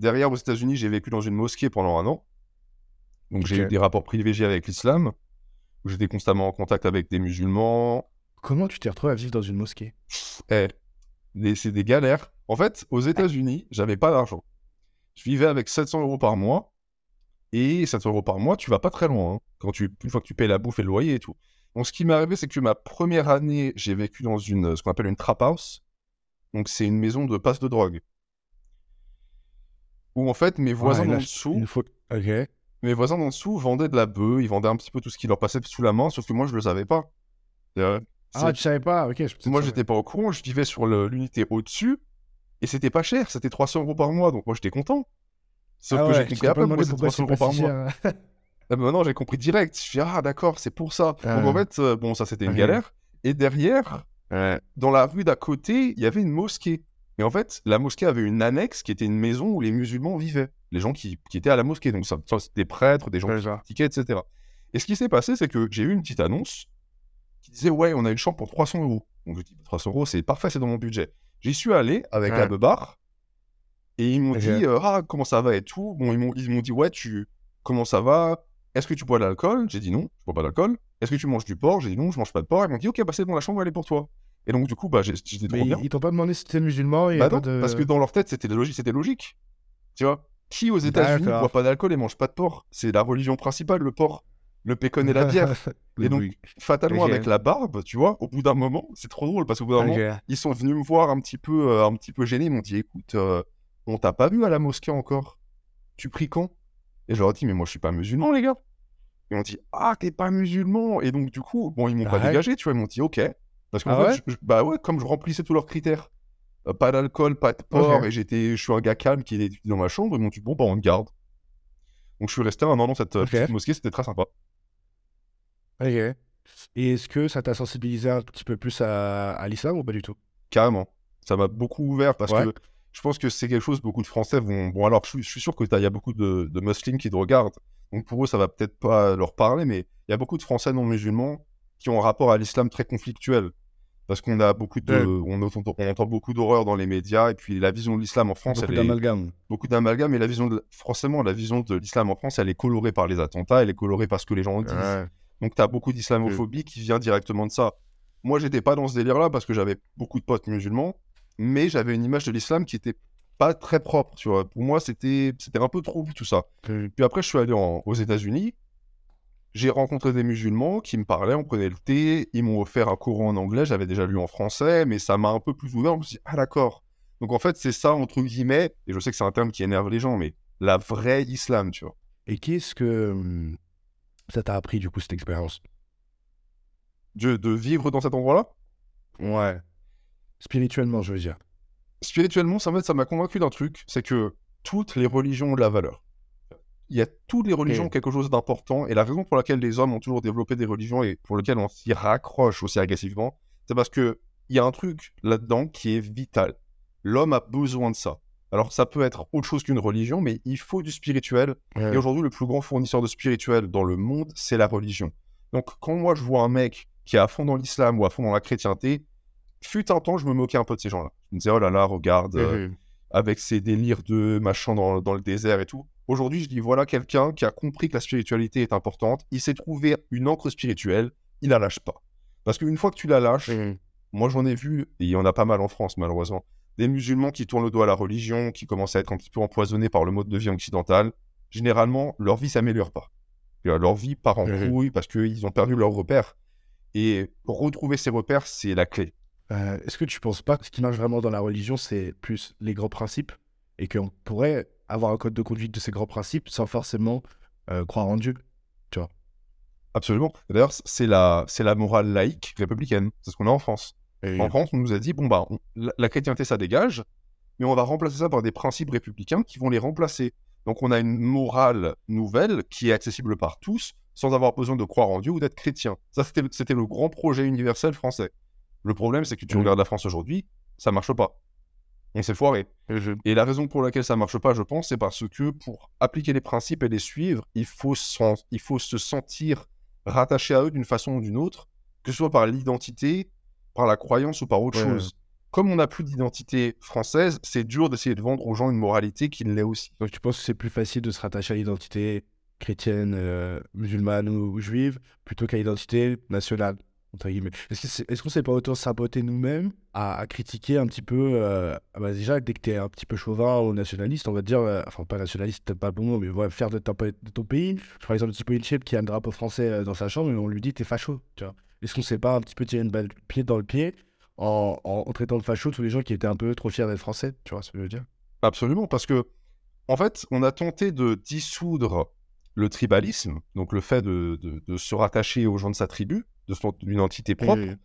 Derrière, aux États-Unis, j'ai vécu dans une mosquée pendant un an. Donc, j'ai eu des rapports privilégiés avec l'islam, où j'étais constamment en contact avec des musulmans. Comment tu t'es retrouvé à vivre dans une mosquée? Eh, c'est des galères. En fait, aux États-Unis, j'avais pas d'argent. Je vivais avec 700 euros par mois. Et 700 euros par mois, tu vas pas très loin. hein, quand tu, une fois que tu payes la bouffe et le loyer et tout. Donc, ce qui m'est arrivé, c'est que ma première année, j'ai vécu dans une, ce qu'on appelle une trap house. Donc, c'est une maison de passe de drogue. Où, en fait, mes voisins Ouais, d'en dessous. Ok. mes voisins d'en dessous vendaient de la bœuf, ils vendaient un petit peu tout ce qui leur passait sous la main, sauf que moi, je le savais pas. Euh, Ah, tu savais pas Ok. je- moi, j'étais pas au courant, je vivais sur l'unité au-dessus, et c'était pas cher, c'était 300 euros par mois, donc moi, j'étais content. Sauf Ah que ouais, j'ai compris après pourquoi pourquoi 300 c'est euros par si mois. cher. Ah, maintenant, j'ai compris direct. Je suis ah, d'accord, c'est pour ça. Ah. Donc, en fait, euh, bon, ça, c'était une galère. Et derrière, Ouais. dans la rue d'à côté, il y avait une mosquée. Et en fait, la mosquée avait une annexe qui était une maison où les musulmans vivaient. Les gens qui, qui étaient à la mosquée. Donc, ça, ça, c'était des prêtres, des gens qui pratiquaient, etc. Et ce qui s'est passé, c'est que j'ai eu une petite annonce qui disait Ouais, on a une chambre pour 300 euros. Donc, je dis 300 euros, c'est parfait, c'est dans mon budget. J'y suis allé avec Ouais. la beubare. Et ils m'ont dit euh, Ah, comment ça va et tout. Bon, ils m'ont, ils m'ont dit Ouais, tu. Comment ça va? Est-ce que tu bois de l'alcool? J'ai dit non, je bois pas d'alcool. Est-ce que tu manges du porc? J'ai dit non, je mange pas de porc. Ils m'ont dit Ok, bah c'est bon, la chambre elle est pour toi. Et donc, du coup, bah, j'étais trop bien. ils t'ont pas demandé si t'étais musulman et Bah pas non, de... parce que dans leur tête, c'était logique. C'était logique. Tu vois Qui aux États-Unis D'accord. boit pas d'alcool et mange pas de porc? C'est la religion principale, le porc. Le pécone et la bière. Et donc, oui. Fatalement, avec la barbe, tu vois, au bout d'un moment, c'est trop drôle parce qu'au bout d'un moment, ils sont venus me voir un petit peu, euh, un petit peu gênés. Ils m'ont dit Écoute, euh, on t'a pas vu à la mosquée encore. Tu pries quand? Et je leur ai dit Mais moi, je suis pas musulman, les gars. Ils m'ont dit Ah, t'es pas musulman. Et donc, du coup, bon, ils m'ont pas ouais dégagé, tu vois. Ils m'ont dit Ok. Parce qu'en Ah fait, ouais? je- je- bah ouais, comme je remplissais tous leurs critères. Euh, pas d'alcool, pas de porc, et j'étais, je suis un gars calme qui est dans ma chambre. Ils m'ont dit Bon, bah, on te garde. Donc, je suis resté un an dans cette euh, petite mosquée, c'était très sympa. Ok. Et est-ce que ça t'a sensibilisé un petit peu plus à, à l'islam ou pas du tout? Carrément. Ça m'a beaucoup ouvert parce Ouais. que je pense que c'est quelque chose, beaucoup de Français vont. Bon, alors, je suis, je suis sûr qu'il y a beaucoup de, de musulmans qui te regardent. Donc, pour eux, ça va peut-être pas leur parler, mais il y a beaucoup de Français non musulmans qui ont un rapport à l'islam très conflictuel. Parce qu'on a beaucoup de. Ouais. On, entend, on entend beaucoup d'horreur dans les médias, et puis la vision de l'islam en France, Beaucoup d'amalgame. Beaucoup d'amalgame, et la vision de. Forcément, la vision de l'islam en France, elle est colorée par les attentats, elle est colorée par ce que les gens disent. Ouais. Donc, tu as beaucoup d'islamophobie qui vient directement de ça. Moi, j'étais pas dans ce délire-là parce que j'avais beaucoup de potes musulmans, mais j'avais une image de l'islam qui était pas très propre. Tu vois. Pour moi, c'était c'était un peu trop tout ça. Puis après, je suis allé en- aux États-Unis. J'ai rencontré des musulmans qui me parlaient, on prenait le thé, ils m'ont offert un cours en anglais, j'avais déjà lu en français, mais ça m'a un peu plus ouvert. Je me suis dit, ah d'accord. Donc en fait, c'est ça, entre guillemets, et je sais que c'est un terme qui énerve les gens, mais la vraie islam, tu vois. Et qu'est-ce que hum, ça t'a appris du coup cette expérience? De, de vivre dans cet endroit-là, Ouais. Spirituellement, je veux dire. spirituellement, ça m'a ça m'a convaincu d'un truc, c'est que toutes les religions ont de la valeur. Il y a toutes les religions quelque chose d'important, et la raison pour laquelle les hommes ont toujours développé des religions et pour lesquelles on s'y raccroche aussi agressivement, c'est parce que il y a un truc là-dedans qui est vital. L'homme a besoin de ça. Alors ça peut être autre chose qu'une religion, mais il faut du spirituel. Et aujourd'hui, le plus grand fournisseur de spirituel dans le monde, c'est la religion. Donc quand moi je vois un mec qui est à fond dans l'islam ou à fond dans la chrétienté, fut un temps, je me moquais un peu de ces gens-là. Je me disais, oh là là, regarde, euh, Mhm. avec ses délires de machin dans, dans le désert et tout. Aujourd'hui, je dis, voilà quelqu'un qui a compris que la spiritualité est importante, il s'est trouvé une encre spirituelle, il la lâche pas. Parce qu'une fois que tu la lâches, Mhm. moi j'en ai vu, et il y en a pas mal en France malheureusement, des musulmans qui tournent le dos à la religion, qui commencent à être un petit peu empoisonnés par le mode de vie occidental. Généralement, leur vie s'améliore pas. Euh, Leur vie part en couille parce qu'ils ont perdu leurs repères. Et retrouver ces repères, c'est la clé. Euh, Est-ce que tu penses pas que ce qui marche vraiment dans la religion, c'est plus les grands principes? Et qu'on pourrait avoir un code de conduite de ces grands principes sans forcément euh, croire en Dieu Absolument. D'ailleurs, c'est la, c'est la morale laïque républicaine. C'est ce qu'on a en France. En France, on nous a dit, bon, bah, on- la, la chrétienté, ça dégage, mais on va remplacer ça par des principes républicains qui vont les remplacer. Donc, on a une morale nouvelle qui est accessible par tous, sans avoir besoin de croire en Dieu ou d'être chrétien. Ça, c'était, le- c'était le grand projet universel français. Le problème, c'est que tu Mhm. regardes la France aujourd'hui, ça marche pas. On s'est foiré. Et la raison pour laquelle ça marche pas, je pense, c'est parce que pour appliquer les principes et les suivre, il faut, s'en- il faut se sentir rattaché à eux d'une façon ou d'une autre, que ce soit par l'identité, par la croyance ou par autre Ouais. chose. comme on n'a plus d'identité française, c'est dur d'essayer de vendre aux gens une moralité qui l'est aussi. Donc tu penses que c'est plus facile de se rattacher à l'identité chrétienne, euh, musulmane ou, juive, plutôt qu'à l'identité nationale? Est-ce qu'on ne s'est pas autant saboter nous-mêmes à, critiquer un petit peu euh, ah bah Déjà, dès que tu es un petit peu chauvin ou nationaliste, on va dire, euh, enfin pas nationaliste, pas bon mot, mais ouais, faire de, de, ton pays. Je prends l'exemple de Tipo qui a un drapeau français dans sa chambre et on lui dit t'es facho. Est-ce qu'on ne s'est pas un petit peu tiré une balle pied dans le pied en, traitant de facho tous les gens qui étaient un peu trop fiers d'être français Tu vois ce que je veux dire? Absolument, parce que en fait, on a tenté de dissoudre le tribalisme, donc le fait de, se rattacher aux gens de sa tribu, de son identité propre.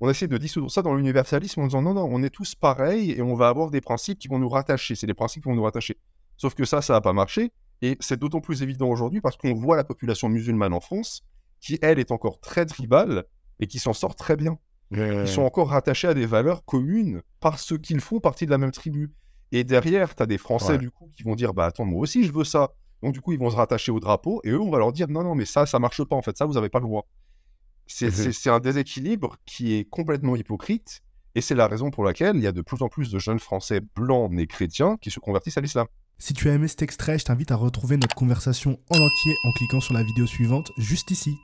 On a essayé de dissoudre ça dans l'universalisme en disant non, non, on est tous pareils et on va avoir des principes qui vont nous rattacher. C'est des principes qui vont nous rattacher. Sauf que ça, ça n'a pas marché. Et c'est d'autant plus évident aujourd'hui parce qu'on voit la population musulmane en France qui, elle, est encore très tribale et qui s'en sort très bien. Ils sont encore rattachés à des valeurs communes parce qu'ils font partie de la même tribu. Et derrière, tu as des Français, du coup, qui vont dire Bah attends, moi aussi, je veux ça. Donc, du coup, ils vont se rattacher au drapeau et eux, on va leur dire non, non, mais ça, ça marche pas. En fait, ça, vous n'avez pas le droit. Mmh c'est un déséquilibre qui est complètement hypocrite et c'est la raison pour laquelle il y a de plus en plus de jeunes Français blancs nés chrétiens qui se convertissent à l'islam. Si tu as aimé cet extrait, je t'invite à retrouver notre conversation en entier en cliquant sur la vidéo suivante juste ici.